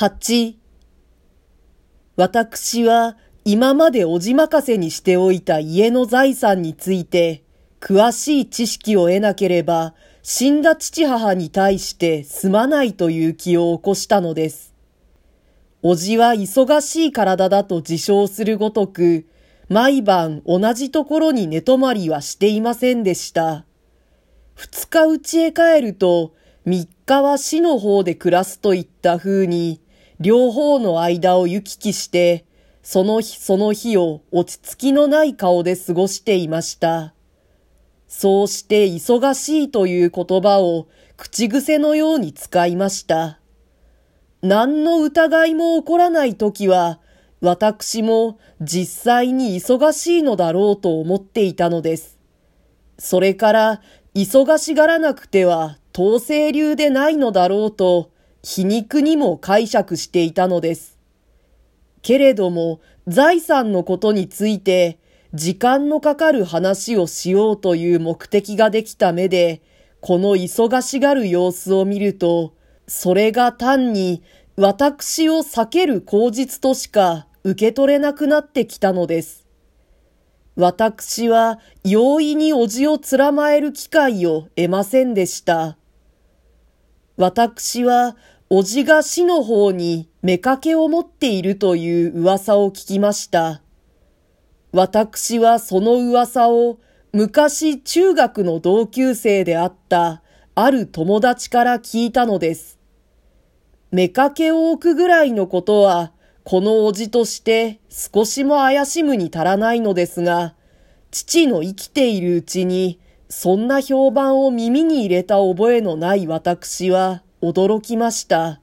8私は今までおじ任せにしておいた家の財産について詳しい知識を得なければ死んだ父母に対してすまないという気を起こしたのです。おじは忙しい体だと自称するごとく、毎晩同じところに寝泊まりはしていませんでした。二日家へ帰ると、三日は死の方で暮らすといった風に、両方の間を行き来して、その日その日を落ち着きのない顔で過ごしていました。そうして忙しいという言葉を口癖のように使いました。何の疑いも起こらない時は、私も実際に忙しいのだろうと思っていたのです。それから、忙しがらなくては統制流でないのだろうと、皮肉にも解釈していたのです。けれども、財産のことについて、時間のかかる話をしようという目的ができた目で、この忙しがる様子を見ると、それが単に私を避ける口実としか受け取れなくなってきたのです。私は容易におじをつらまえる機会を得ませんでした。私は、おじが死の方に妾を持っているという噂を聞きました。私はその噂を昔中学の同級生であったある友達から聞いたのです。妾を置くぐらいのことは、このおじとして少しも怪しむに足らないのですが、父の生きているうちに、そんな評判を耳に入れた覚えのない私は驚きました。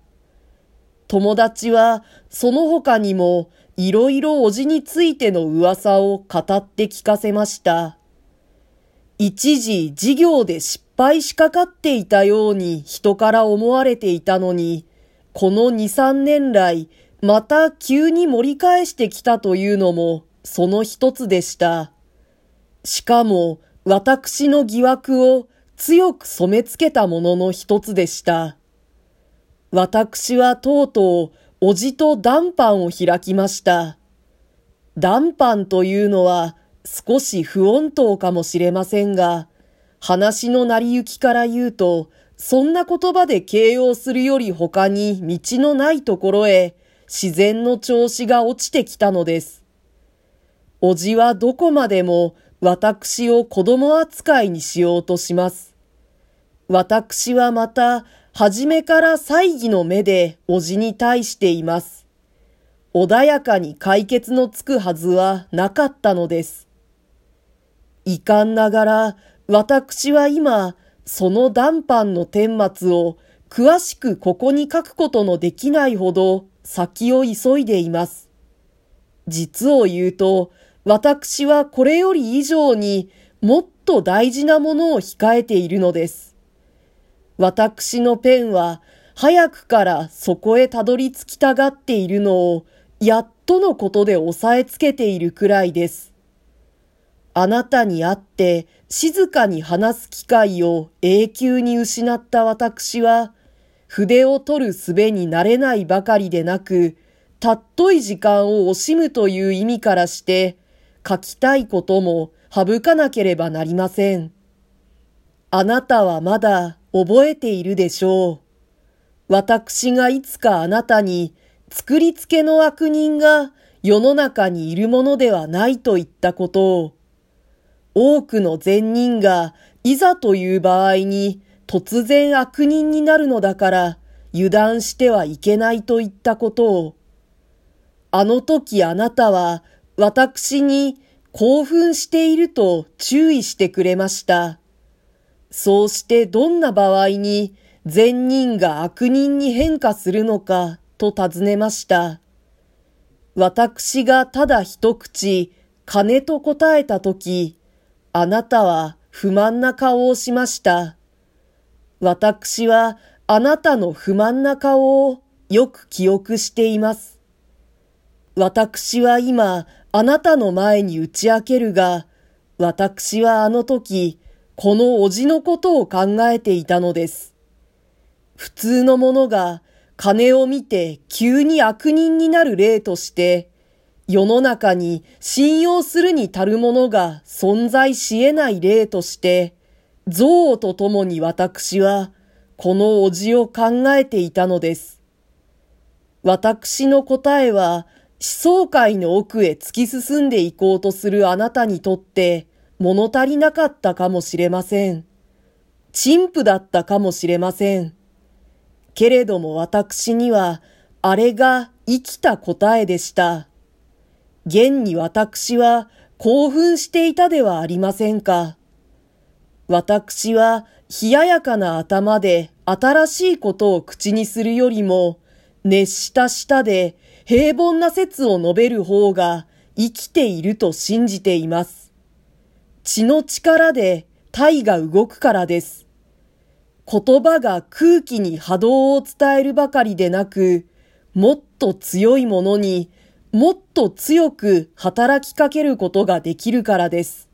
友達はその他にもいろいろおじについての噂を語って聞かせました。一時事業で失敗しかかっていたように人から思われていたのに、この二三年来、また急に盛り返してきたというのもその一つでした。しかも私の疑惑を強く染め付けたものの一つでした。私はとうとうおじと談判を開きました。談判というのは少し不穏当かもしれませんが、話の成り行きから言うと、そんな言葉で形容するより他に道のないところへ自然の調子が落ちてきたのです。おじはどこまでも私を子供扱いにしようとします。私はまた初めから猜疑の目でおじに対しています。穏やかに解決のつくはずはなかったのです。遺憾ながら、私は今、その談判の顛末を詳しくここに書くことのできないほど先を急いでいます。実を言うと、私はこれより以上にもっと大事なものを控えているのです。私のペンは早くからそこへたどり着きたがっているのをやっとのことで押さえつけているくらいです。あなたに会って静かに話す機会を永久に失った私は、筆を取る術になれないばかりでなく、たっとい時間を惜しむという意味からして、書きたいことも省かなければなりません。あなたはまだ覚えているでしょう。私がいつかあなたに作り付けの悪人が世の中にいるものではないと言ったことを。多くの善人がいざという場合に突然悪人になるのだから油断してはいけないと言ったことを。あの時あなたは私に興奮していると注意してくれました。そうしてどんな場合に善人が悪人に変化するのかと尋ねました。私がただ一口金と答えたとき、あなたは不満な顔をしました。私はあなたの不満な顔をよく記憶しています。私は今あなたの前に打ち明けるが、私はあの時このおじのことを考えていたのです。普通の者が金を見て急に悪人になる例として、世の中に信用するに足るものが存在し得ない例として、憎悪とともに私は、このおじを考えていたのです。私の答えは、想界の奥へ突き進んでいこうとするあなたにとって、物足りなかったかもしれません。陳腐だったかもしれません。けれども私には、あれが生きた答えでした。現に私は興奮していたではありませんか。私は冷ややかな頭で新しいことを口にするよりも、熱した舌で平凡な説を述べる方が生きていると信じています。血の力で体が動くからです。言葉が空気に波動を伝えるばかりでなく、もっと強いものにもっと強く働きかけることができるからです。